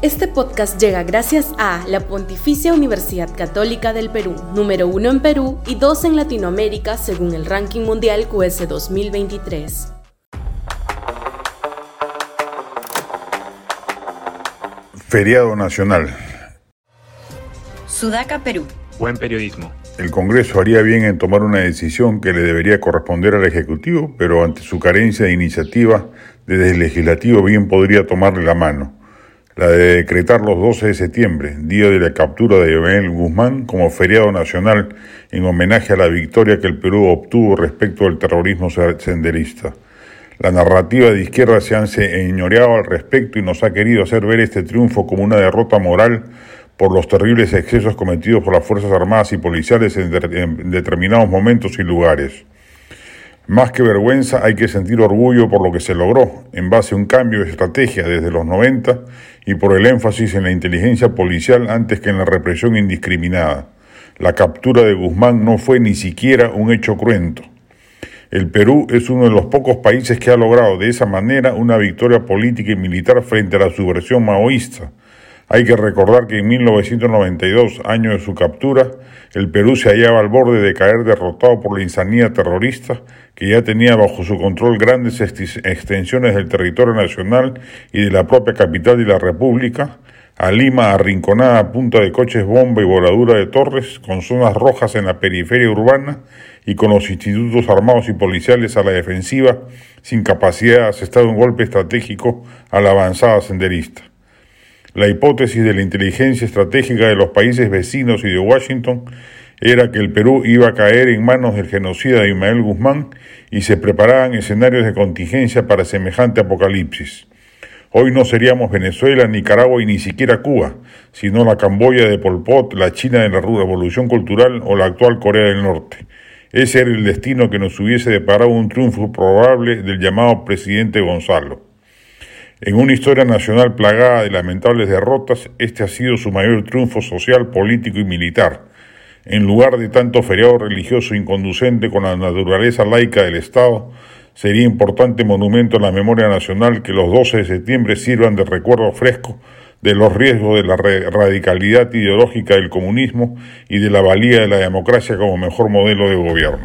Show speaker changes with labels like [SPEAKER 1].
[SPEAKER 1] Este podcast llega gracias a la Pontificia Universidad Católica del Perú, número uno en Perú y dos en Latinoamérica según el ranking mundial QS 2023.
[SPEAKER 2] Feriado Nacional.
[SPEAKER 3] Sudaca, Perú.
[SPEAKER 4] Buen periodismo.
[SPEAKER 2] El Congreso haría bien en tomar una decisión que le debería corresponder al Ejecutivo, pero ante su carencia de iniciativa, desde el Legislativo bien podría tomarle la mano la de decretar los 12 de septiembre, día de la captura de Abel Guzmán, como feriado nacional en homenaje a la victoria que el Perú obtuvo respecto al terrorismo senderista. La narrativa de izquierda se ha enseñoreado al respecto y nos ha querido hacer ver este triunfo como una derrota moral por los terribles excesos cometidos por las Fuerzas Armadas y Policiales en, determinados momentos y lugares. Más que vergüenza, hay que sentir orgullo por lo que se logró, en base a un cambio de estrategia desde los 90 y por el énfasis en la inteligencia policial antes que en la represión indiscriminada. La captura de Guzmán no fue ni siquiera un hecho cruento. El Perú es uno de los pocos países que ha logrado de esa manera una victoria política y militar frente a la subversión maoísta. Hay que recordar que en 1992, año de su captura, el Perú se hallaba al borde de caer derrotado por la insanía terrorista que ya tenía bajo su control grandes extensiones del territorio nacional y de la propia capital de la República, a Lima arrinconada a punta de coches bomba y voladura de torres, con zonas rojas en la periferia urbana y con los institutos armados y policiales a la defensiva, sin capacidad de asestar un golpe estratégico a la avanzada senderista. La hipótesis de la inteligencia estratégica de los países vecinos y de Washington era que el Perú iba a caer en manos del genocida de Ismael Guzmán y se preparaban escenarios de contingencia para semejante apocalipsis. Hoy no seríamos Venezuela, Nicaragua y ni siquiera Cuba, sino la Camboya de Pol Pot, la China de la Revolución Cultural o la actual Corea del Norte. Ese era el destino que nos hubiese deparado un triunfo probable del llamado presidente Gonzalo. En una historia nacional plagada de lamentables derrotas, este ha sido su mayor triunfo social, político y militar. En lugar de tanto feriado religioso inconducente con la naturaleza laica del Estado, sería importante monumento a la memoria nacional que los 12 de septiembre sirvan de recuerdo fresco de los riesgos de la radicalidad ideológica del comunismo y de la valía de la democracia como mejor modelo de gobierno.